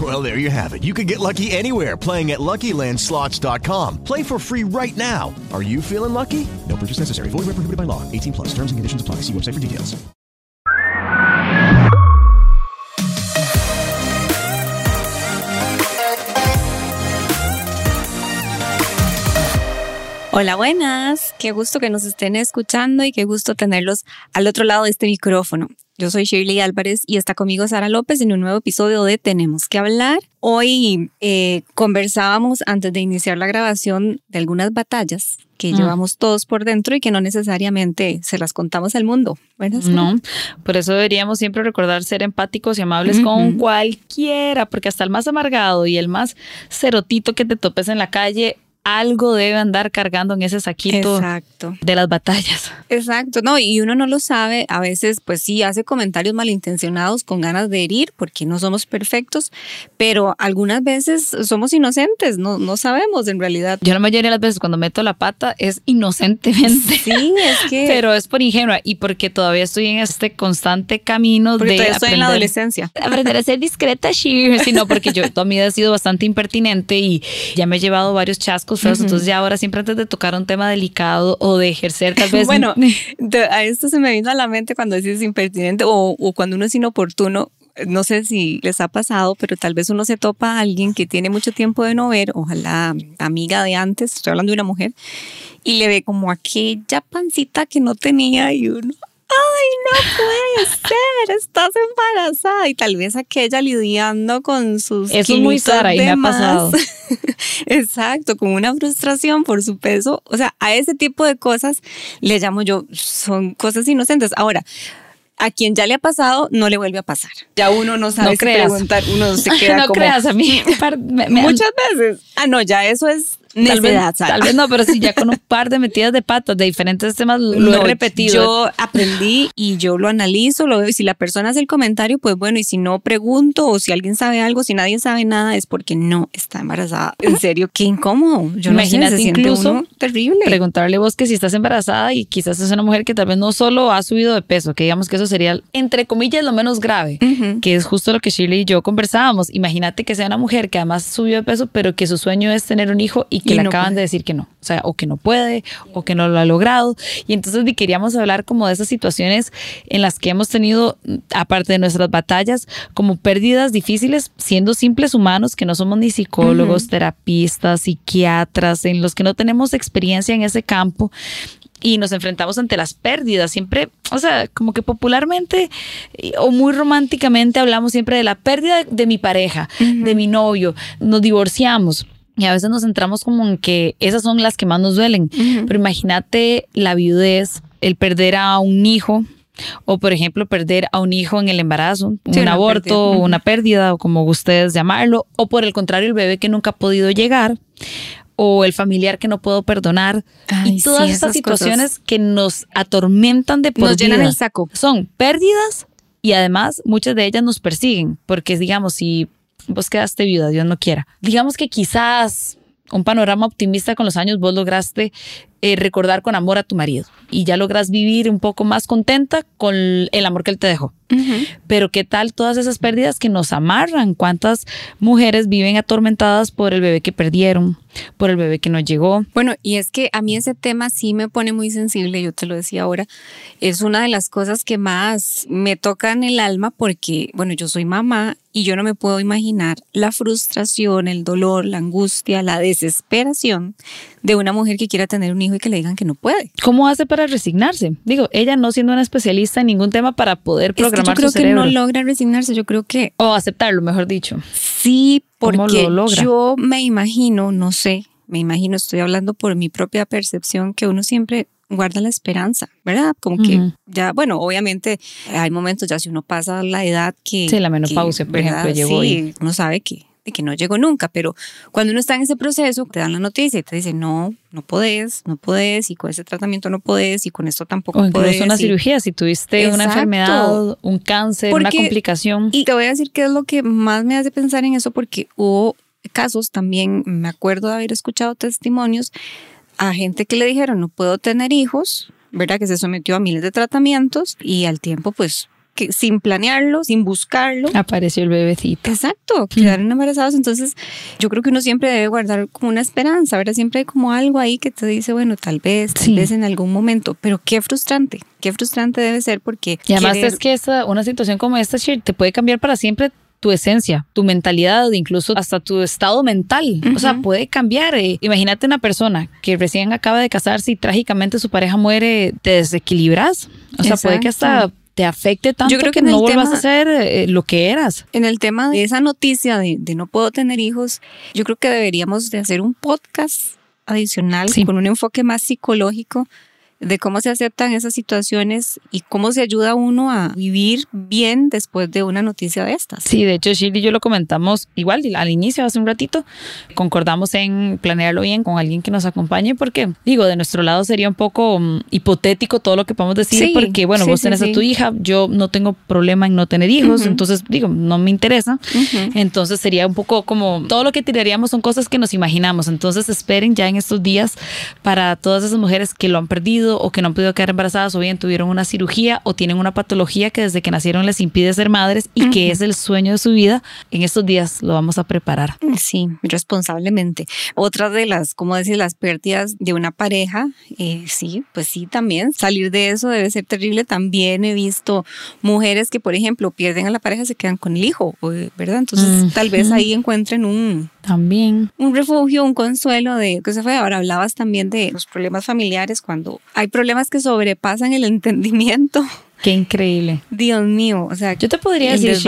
Well, there you have it. You can get lucky anywhere playing at LuckyLandSlots.com. Play for free right now. Are you feeling lucky? No purchase necessary. Void where prohibited by law. 18 plus. Terms and conditions apply. See website for details. Hola, buenas. Qué gusto que nos estén escuchando y qué gusto tenerlos al otro lado de este micrófono. Yo soy Shirley Álvarez y está conmigo Sara López en un nuevo episodio de Tenemos que hablar. Hoy eh, conversábamos antes de iniciar la grabación de algunas batallas que llevamos todos por dentro y que no necesariamente se las contamos al mundo. ¿verdad? No, por eso deberíamos siempre recordar ser empáticos y amables con cualquiera, porque hasta el más amargado y el más cerotito que te topes en la calle, algo debe andar cargando en ese saquito Exacto. de las batallas. Exacto, no, y uno no lo sabe, a veces pues sí hace comentarios malintencionados con ganas de herir porque no somos perfectos, pero algunas veces somos inocentes, no, no sabemos en realidad. Yo la mayoría de las veces cuando meto la pata es inocentemente. Sí, es que... Pero es por ingenua y porque todavía estoy en este constante camino porque de todavía estoy en la aprender- adolescencia. aprender a ser discreta, sino porque yo toda mi vida he sido bastante impertinente y ya me he llevado varios chascos entonces ya ahora siempre antes de tocar un tema delicado o de ejercer tal vez... Bueno, de- a esto se me vino a la mente cuando dices impertinente o, o cuando uno es inoportuno. No sé si les ha pasado, pero tal vez uno se topa a alguien que tiene mucho tiempo de no ver, ojalá amiga de antes, estoy hablando de una mujer, y le ve como aquella pancita que no tenía y uno, no puede ser, estás embarazada. Y tal vez aquella lidiando con sus... Eso es muy Sara y me ha pasado. Exacto, con una frustración por su peso. O sea, a ese tipo de cosas le llamo yo, son cosas inocentes. Ahora, a quien ya le ha pasado, no le vuelve a pasar. Ya uno no sabe No si creas. preguntar, uno se queda no como... creas a mí. par- me- me- Muchas veces. Ah, no, ya eso es Tal vez, tal vez no, pero sí, ya con un par de metidas de patas de diferentes temas lo No, he repetido. Yo aprendí y yo lo analizo, lo veo. Y si la persona hace el comentario, pues bueno, y si no pregunto o si alguien sabe algo, si nadie sabe nada, es porque no está embarazada. En serio, qué incómodo. Yo Imagínate no sé, incluso terrible. preguntarle vos que si estás embarazada y quizás es una mujer que tal vez no solo ha subido de peso, que digamos que eso sería, entre comillas, lo menos grave, que es justo lo que Shirley y yo conversábamos. Imagínate que sea una mujer que además subió de peso, pero que su sueño es tener un hijo y que Y le no acaban puede. de decir que no. O sea, o que no puede, o que no lo ha logrado. Y entonces queríamos hablar como de esas situaciones en las que hemos tenido, aparte de nuestras batallas, como pérdidas difíciles, siendo simples humanos, que no somos ni psicólogos, terapistas, psiquiatras, en los que no tenemos experiencia en ese campo y nos enfrentamos ante las pérdidas. Siempre, o sea, como que popularmente eh, o muy románticamente hablamos siempre de la pérdida de mi pareja, de mi novio, nos divorciamos. Y a veces nos centramos como en que esas son las que más nos duelen. Pero imagínate la viudez, el perder a un hijo, o por ejemplo perder a un hijo en el embarazo, Sí, un una aborto, pérdida. Una pérdida, o como ustedes llamarlo, o por el contrario, el bebé que nunca ha podido llegar, o el familiar que no puedo perdonar, Ay, y todas sí, estas situaciones que nos atormentan de por Nos llenan el saco. Son pérdidas y además muchas de ellas nos persiguen, porque digamos, si vos quedaste viuda, Dios no quiera, digamos que quizás un panorama optimista con los años vos lograste eh, recordar con amor a tu marido y ya logras vivir un poco más contenta con el amor que él te dejó. Pero qué tal todas esas pérdidas que nos amarran? ¿Cuántas mujeres viven atormentadas por el bebé que perdieron, por el bebé que no llegó? Bueno, y es que a mí ese tema sí me pone muy sensible, yo te lo decía ahora, es una de las cosas que más me tocan el alma porque, bueno, yo soy mamá y yo no me puedo imaginar la frustración, el dolor, la angustia, la desesperación de una mujer que quiera tener un hijo y que le digan que no puede. ¿Cómo hace para resignarse? Digo, ella no siendo una especialista en ningún tema para poder programar es que yo creo su cerebro. que no logra resignarse, yo creo que o aceptarlo, mejor dicho. sí, ¿Cómo porque lo logra? yo me imagino, no sé, me imagino, estoy hablando por mi propia percepción, que uno siempre guarda la esperanza, ¿verdad? Como que ya, bueno, obviamente hay momentos ya si uno pasa la edad que... Sí, la menopausia, que, por ejemplo, llegó Sí, y- uno sabe que, de que no llegó nunca, pero cuando uno está en ese proceso, te dan la noticia y te dicen, no, no podés, no podés, y con ese tratamiento no podés, y con esto tampoco O podés, una y- cirugía, si tuviste una enfermedad, un cáncer, una complicación. Y te voy a decir qué es lo que más me hace pensar en eso, porque hubo casos también, me acuerdo de haber escuchado testimonios a gente que le dijeron no puedo tener hijos, ¿verdad? Que se sometió a miles de tratamientos y al tiempo, pues, que sin planearlo, sin buscarlo. Apareció el bebecito. Exacto, quedaron embarazados. Entonces, yo creo que uno siempre debe guardar como una esperanza, ¿verdad? Siempre hay como algo ahí que te dice, bueno, tal vez, tal Sí. vez en algún momento. Pero qué frustrante, qué frustrante debe ser porque. Y además querer- es que esta, una situación como esta, Shir, te puede cambiar para siempre tu esencia, tu mentalidad, incluso hasta tu estado mental. O sea, puede cambiar. eh. Imagínate una persona que recién acaba de casarse y trágicamente su pareja muere, te desequilibras. O sea, puede que hasta Exacto. Te afecte tanto creo que, que no el vuelvas tema- a ser eh, lo que eras. En el tema de esa noticia de, de no puedo tener hijos, yo creo que deberíamos de hacer un podcast adicional Sí. con un enfoque más psicológico de cómo se aceptan esas situaciones y cómo se ayuda a uno a vivir bien después de una noticia de estas. Sí, de hecho, Shirley y yo lo comentamos igual al inicio, hace un ratito. Concordamos en planearlo bien con alguien que nos acompañe, porque, digo, de nuestro lado sería un poco mm, hipotético todo lo que podemos decir, Sí, porque, bueno, sí, vos sí, tenés a sí. tu hija, yo no tengo problema en no tener hijos, Ujú. entonces, digo, no me interesa. Ujú. Entonces sería un poco como todo lo que tiraríamos son cosas que nos imaginamos. Entonces esperen ya en estos días para todas esas mujeres que lo han perdido o que no han podido quedar embarazadas o bien tuvieron una cirugía o tienen una patología que desde que nacieron les impide ser madres y que es el sueño de su vida. En estos días lo vamos a preparar. Sí, responsablemente. Otra de las, como decir, las pérdidas de una pareja, eh, sí, pues sí, también. Salir de eso debe ser terrible. También he visto mujeres que, por ejemplo, pierden a la pareja, se quedan con el hijo, o- ¿verdad? Entonces, tal vez ahí encuentren un, También. un refugio, un consuelo de que se fue. Ahora hablabas también de los problemas familiares, cuando hay problemas que sobrepasan el entendimiento. Qué increíble. Dios mío, o sea, Yo te podría decir,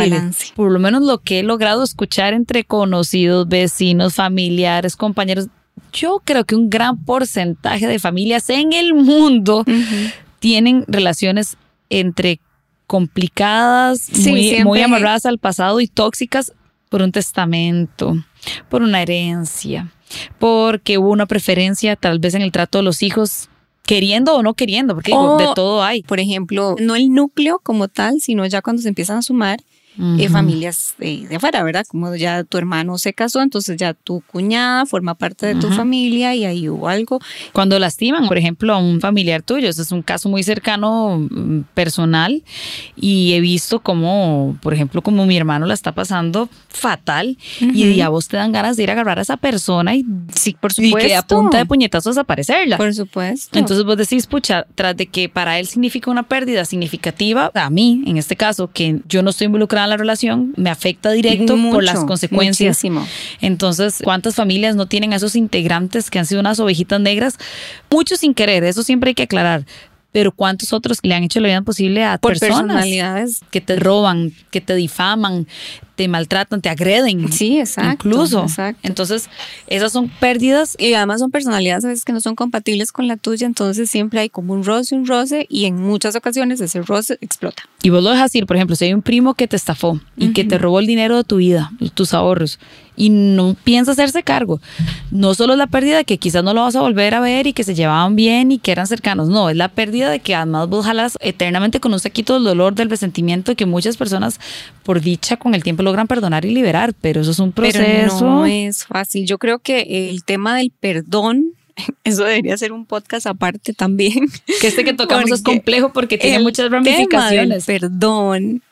por lo menos lo que he logrado escuchar entre conocidos, vecinos, familiares, compañeros, yo creo que un gran porcentaje de familias en el mundo tienen relaciones entre complicadas, Sí, muy, muy amarradas al pasado y tóxicas por un testamento, por una herencia, porque hubo una preferencia tal vez en el trato de los hijos, queriendo o no queriendo, porque digo, de todo hay. Por ejemplo, no el núcleo como tal, sino ya cuando se empiezan a sumar eh, Ujú. familias de, de afuera, ¿verdad? Como ya tu hermano se casó, entonces ya tu cuñada forma parte de tu familia y ahí hubo algo. Cuando lastiman, por ejemplo, a un familiar tuyo, ese es un caso muy cercano, mm, personal, y he visto como, por ejemplo, como mi hermano la está pasando fatal y ya vos te dan ganas de ir a agarrar a esa persona y, Sí, por y supuesto. que a punta de puñetazos desaparecerla. Por supuesto. Entonces vos decís, pucha, tras de que para él significa una pérdida significativa, a mí, en este caso, que yo no estoy involucrada la relación, me afecta directo por Mucho, las consecuencias. muchísimo. Entonces, ¿cuántas familias no tienen a esos integrantes que han sido unas ovejitas negras? Muchos sin querer, eso siempre hay que aclarar. Pero ¿cuántos otros le han hecho la vida posible a por personas personalidades. que te roban, que te difaman, te maltratan, te agreden? Sí, exacto. Incluso. exacto. Entonces, esas son pérdidas Y además son personalidades a veces que no son compatibles con la tuya, entonces siempre hay como un roce, un roce, y en muchas ocasiones ese roce explota. y vos lo dejas ir, por ejemplo, si hay un primo que te estafó y que te robó el dinero de tu vida, tus ahorros, y no piensa hacerse cargo, no solo es la pérdida de que quizás no lo vas a volver a ver y que se llevaban bien y que eran cercanos, no, es la pérdida de que además vos jalas eternamente con un saquito del dolor, del resentimiento que muchas personas, por dicha, con el tiempo logran perdonar y liberar, pero eso es un proceso. Pero no es fácil. Yo creo que el tema del perdón, eso debería ser un podcast aparte también. que este que tocamos es complejo porque tiene muchas tema ramificaciones. del perdón.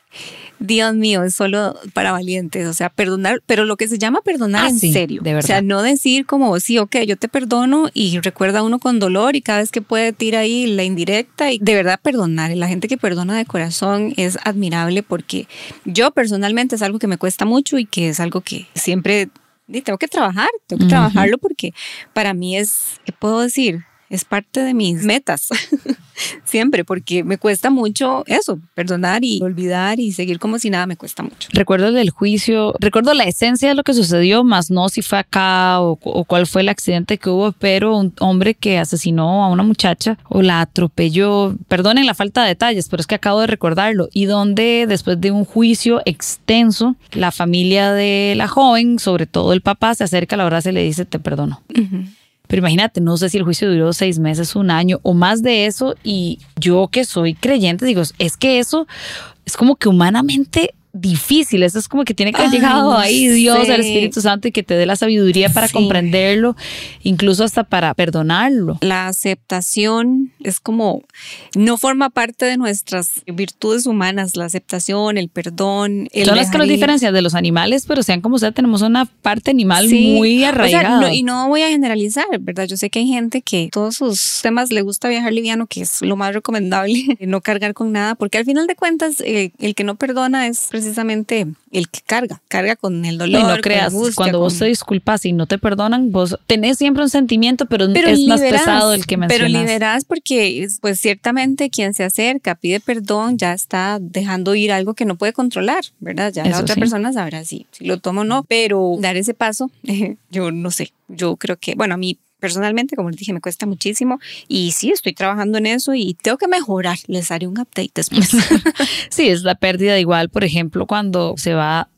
Dios mío, es solo para valientes, o sea, perdonar, pero lo que se llama perdonar Ah, en sí, serio. de verdad. O sea, no decir como, sí, ok, yo te perdono y recuerda uno con dolor y cada vez que puede tira ahí la indirecta y de verdad perdonar. La gente que perdona de corazón es admirable porque yo personalmente es algo que me cuesta mucho y que es algo que siempre y tengo que trabajar, tengo que trabajarlo porque para mí es, ¿qué puedo decir? Es parte de mis metas, siempre, porque me cuesta mucho eso, perdonar y olvidar y seguir como si nada me cuesta mucho. Recuerdo el del juicio, recuerdo la esencia de lo que sucedió, más no si fue acá o, o cuál fue el accidente que hubo, pero un hombre que asesinó a una muchacha o la atropelló, perdonen la falta de detalles, pero es que acabo de recordarlo, y donde después de un juicio extenso, la familia de la joven, sobre todo el papá, se acerca a la hora se le dice te perdono. Pero imagínate, no sé si el juicio duró seis meses, un año o más de eso. Y yo que soy creyente, digo, es que eso es como que humanamente difícil. Eso es como que tiene que haber Ay, llegado ahí Dios, el Espíritu Santo y que te dé la sabiduría para Sí. comprenderlo, incluso hasta para perdonarlo. La aceptación es como, no forma parte de nuestras virtudes humanas, la aceptación, el perdón. El Son las que nos diferencian de los animales, pero sean como sea, tenemos una parte animal Sí, muy o sea, arraigada. no- y no voy a generalizar, ¿verdad? Yo sé que hay gente que todos sus temas le gusta viajar liviano, que es lo más recomendable, no cargar con nada, porque al final de cuentas eh, el que no perdona es precisamente el que carga, carga con el dolor. y no creas, la angustia, cuando vos con- te disculpas y no te perdonan, vos tenés siempre un sentimiento, pero, pero es más liberás, pesado el que mencionas. Pero liberás porque, es- pues ciertamente quien se acerca, pide perdón, ya está dejando ir algo que no puede controlar, ¿verdad? Ya la Eso otra sí. persona sabrá si, si lo toma o no, pero dar ese paso, yo no sé, yo creo que, bueno, a mí personalmente, como les dije, me cuesta muchísimo y sí, estoy trabajando en eso y tengo que mejorar, les haré un update después. Sí, es la pérdida igual, por ejemplo, cuando se va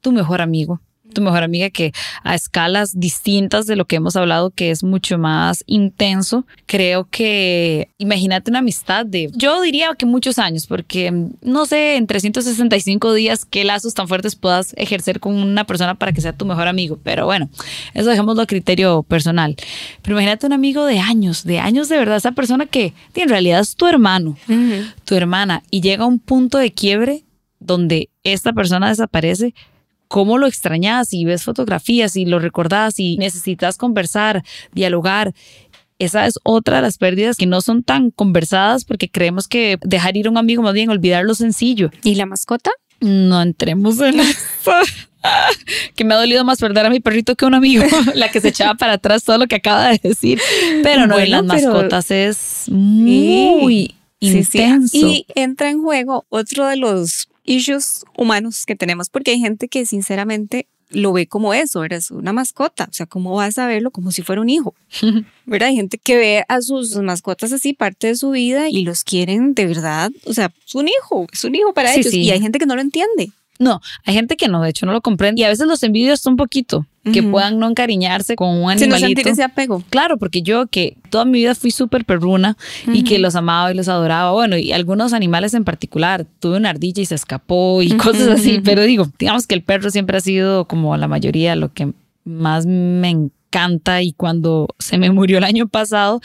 tu mejor amigo, tu mejor amiga que a escalas distintas de lo que hemos hablado, que es mucho más intenso, creo que imagínate una amistad de, yo diría que muchos años, porque mm, no sé, en 365 días, qué lazos tan fuertes puedas ejercer con una persona para que sea tu mejor amigo, pero bueno, eso dejémoslo a criterio personal. Pero imagínate un amigo de años, de años de verdad, esa persona que en realidad es tu hermano tu hermana y llega a un punto de quiebre donde esta persona desaparece, ¿cómo lo extrañas? Y ves fotografías y lo recordás y necesitas conversar, dialogar. Esa es otra de las pérdidas que no son tan conversadas porque creemos que dejar ir a un amigo, más bien olvidar lo sencillo. ¿Y la mascota? No entremos en eso. que me ha dolido más perder a mi perrito que a un amigo, la que se echaba para atrás todo lo que acaba de decir. Pero no, en las mascotas es muy Sí, sí. intenso. Y entra en juego otro de los issues humanos que tenemos, porque hay gente que sinceramente lo ve como eso, eres una mascota, o sea, ¿cómo vas a verlo como si fuera un hijo? ¿Verdad? Hay gente que ve a sus mascotas así parte de su vida y los quieren de verdad, o sea, es un hijo, es un hijo para Sí, ellos sí. y hay gente que no lo entiende. No, hay gente que no, de hecho no lo comprende y a veces los envidios un poquito, que puedan no encariñarse con un no animalito. sentir ese apego. Claro, porque yo que toda mi vida fui súper perruna y que los amaba y los adoraba, bueno, y algunos animales en particular, tuve una ardilla y se escapó y cosas así, pero digo, digamos que el perro siempre ha sido como la mayoría lo que más me encanta y cuando se me murió el año pasado,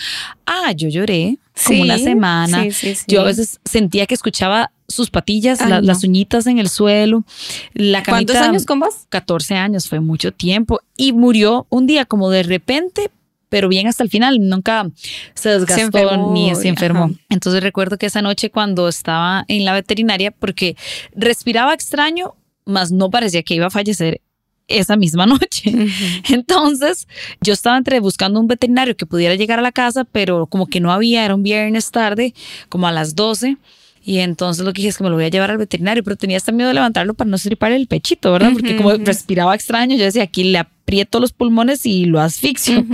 ah, yo lloré como Sí, una semana. sí, sí, sí. Yo a veces sentía que escuchaba sus patillas, Ay, la- no. las uñitas en el suelo, la camita. ¿Cuántos años con vos? 14 años, fue mucho tiempo. Y murió un día como de repente, pero bien hasta el final. Nunca se desgastó enfermó ni se enfermó. ajá. Entonces recuerdo que esa noche cuando estaba en la veterinaria, porque respiraba extraño, mas no parecía que iba a fallecer esa misma noche. Entonces yo estaba entre buscando un veterinario que pudiera llegar a la casa, pero como que no había, era un viernes tarde, como a las 12. Y entonces lo que dije es que me lo voy a llevar al veterinario, pero tenía hasta miedo de levantarlo para no estriparle el pechito, ¿verdad? Porque como respiraba extraño, yo decía, aquí le aprieto los pulmones y lo asfixio.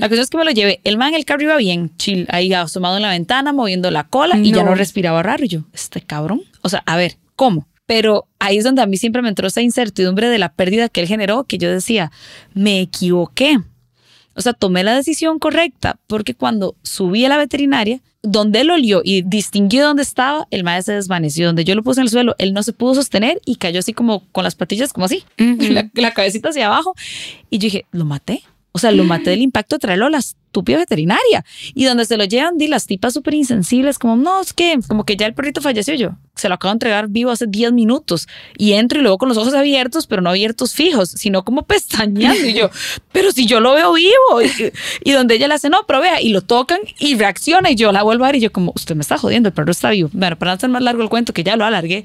La cuestión es que me lo llevé. El man en el carro iba bien, chill, ahí asomado en la ventana, moviendo la cola y ya No. no respiraba raro. Y yo, este cabrón. O sea, a ver, ¿cómo? Pero ahí es donde a mí siempre me entró esa incertidumbre de la pérdida que él generó, que yo decía, me equivoqué. O sea, tomé la decisión correcta porque cuando subí a la veterinaria, donde él olió y distinguió dónde estaba, el maestro se desvaneció. Donde yo lo puse en el suelo, él no se pudo sostener y cayó así como con las patillas, como así, la, la cabecita hacia abajo. Y yo dije, lo maté. O sea, lo maté del impacto de traerlo a la estúpida veterinaria. Y donde se lo llevan, di las tipas súper insensibles, como, no, es que, como que ya el perrito falleció yo. Se lo acabo de entregar vivo hace 10 minutos. Y entro y luego con los ojos abiertos, pero no abiertos fijos, sino como pestañeando. Y yo, pero si yo lo veo vivo. Y, y donde ella le hace, no, pero vea, y lo tocan y reacciona. Y yo la vuelvo a ver y yo, como, usted me está jodiendo, el perro está vivo. Bueno, para no hacer más largo el cuento, que ya lo alargué.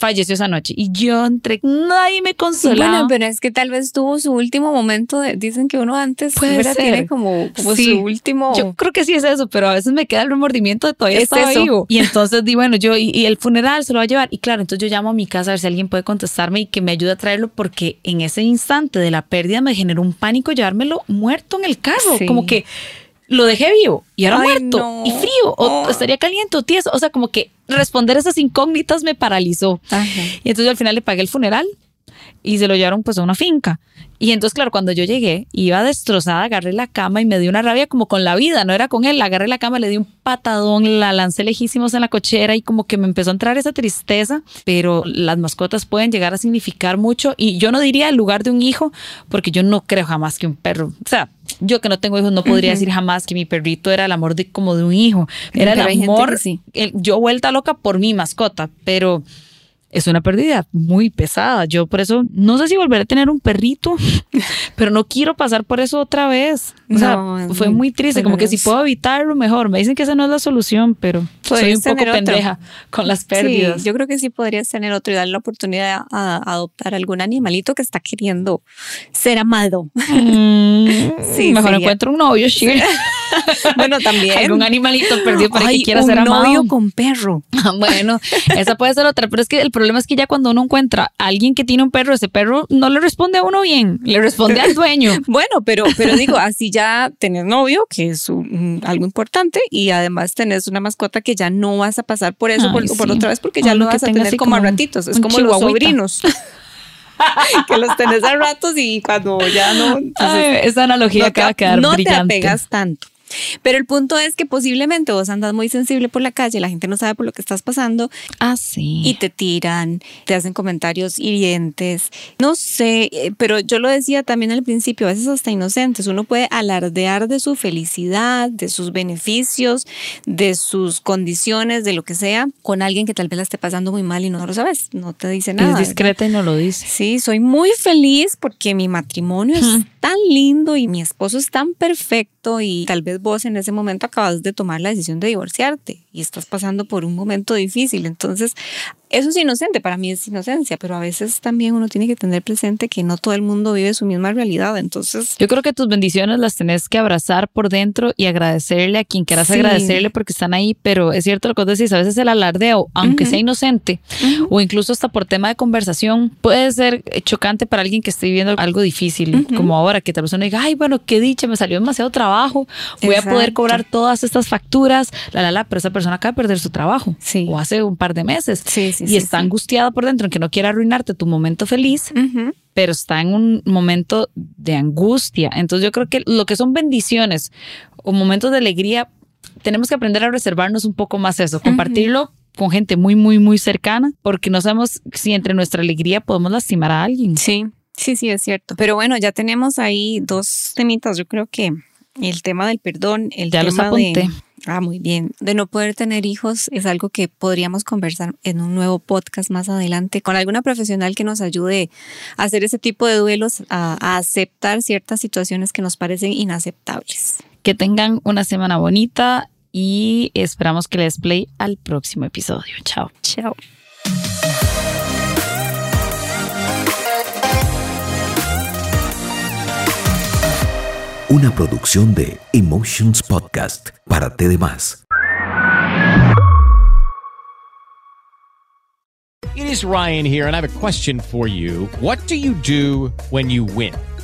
Falleció esa noche. Y yo entre nadie me consolaba. Bueno, pero es que tal vez tuvo su último momento. De, dicen que uno antes Puede tiene como, como Sí. su último. Yo creo que sí es eso, pero a veces me queda el remordimiento de todavía Es estaba vivo. Y entonces di, bueno, yo, y, y el funeral se lo va a llevar. Y claro, entonces yo llamo a mi casa a ver si alguien puede contestarme y que me ayude a traerlo, porque en ese instante de la pérdida me generó un pánico llevármelo muerto en el carro. Sí. Como que lo dejé vivo y ahora Ay, muerto no. y frío, o Oh. estaría caliente o tieso. O sea, como que responder esas incógnitas me paralizó. Ajá. Y entonces yo al final le pagué el funeral y se lo llevaron pues a una finca. Y entonces, claro, cuando yo llegué, iba destrozada, agarré la cama y me dio una rabia como con la vida, no era con él. Agarré la cama, le di un patadón, la lancé lejísimos en la cochera y como que me empezó a entrar esa tristeza. Pero las mascotas pueden llegar a significar mucho y yo no diría el lugar de un hijo, porque yo no creo jamás que un perro, o sea, yo que no tengo hijos no podría decir jamás que mi perrito era el amor de como de un hijo. Era Pero el amor, sí. el- yo vuelta loca por mi mascota, pero es una pérdida muy pesada. Yo por eso no sé si volveré a tener un perrito, pero no quiero pasar por eso otra vez. O sea, No, fue muy triste, como que si puedo evitarlo mejor. Me dicen que esa no es la solución, pero soy un poco otro. pendeja con las pérdidas. Sí, yo creo que sí podrías tener otro y darle la oportunidad a, a adoptar algún animalito que está queriendo ser amado. Mm, Sí, mejor sería- encuentro un novio, Shirley. bueno, también. Algún animalito perdido para Ay, que quiera un ser amado. novio con perro. Ah, Bueno, esa puede ser otra, pero es que el problema es que ya cuando uno encuentra a alguien que tiene un perro, ese perro no le responde a uno bien, le responde al dueño. Bueno, pero, pero digo, así ya tenés novio, que es un- algo importante, y además tenés una mascota que ya no vas a pasar por eso Ay, por, por otra vez, porque ya lo vas a tener como a ratitos. Es como los sobrinos. que los tenés a ratos y cuando ya no. entonces, Ay, esa analogía no acaba de te, quedar no te brillante. apegas tanto. Pero el punto es que posiblemente vos andas muy sensible por la calle, la gente no sabe por lo que estás pasando Ah, sí. y te tiran, te hacen comentarios hirientes. No sé, eh, pero yo lo decía también al principio, a veces hasta inocentes. Uno puede alardear de su felicidad, de sus beneficios, de sus condiciones, de lo que sea, con alguien que tal vez la esté pasando muy mal y no lo sabes, no te dice nada. es ¿verdad? discreta y no lo dice. Sí, soy muy feliz porque mi matrimonio es tan lindo y mi esposo es tan perfecto y tal vez vos en ese momento acabas de tomar la decisión de divorciarte y estás pasando por un momento difícil. Entonces, eso es inocente, para mí es inocencia, pero a veces también uno tiene que tener presente que no todo el mundo vive su misma realidad. Entonces, Yo creo que tus bendiciones las tenés que abrazar por dentro y agradecerle a quien quieras Sí. agradecerle porque están ahí, pero es cierto lo que vos decís, a veces el alardeo, aunque sea inocente o incluso hasta por tema de conversación, puede ser chocante para alguien que esté viviendo algo difícil, como ahora que tal persona diga, ay, bueno, qué dicha, me salió demasiado trabajo, voy a poder cobrar todas estas facturas, la, la, la, pero esa persona acaba de perder su trabajo Sí. o hace un par de meses Sí, sí, y sí, está sí. angustiada por dentro, que no quiere arruinarte tu momento feliz pero está en un momento de angustia. Entonces yo creo que lo que son bendiciones o momentos de alegría, tenemos que aprender a reservarnos un poco más eso, compartirlo con gente muy, muy, muy cercana, porque no sabemos si entre nuestra alegría podemos lastimar a alguien. sí, sí, sí, es cierto. Pero bueno, ya tenemos ahí dos temitas. Yo creo que el tema del perdón, el Ya los tema apunté. de... Ah, muy bien. De no poder tener hijos es algo que podríamos conversar en un nuevo podcast más adelante con alguna profesional que nos ayude a hacer ese tipo de duelos, a, a aceptar ciertas situaciones que nos parecen inaceptables. Que tengan una semana bonita y esperamos que les play al próximo episodio. Chao. Chao. Una producción de Emotions Podcast para T de Más. It is Ryan here, and I have a question for you. What do you do when you win?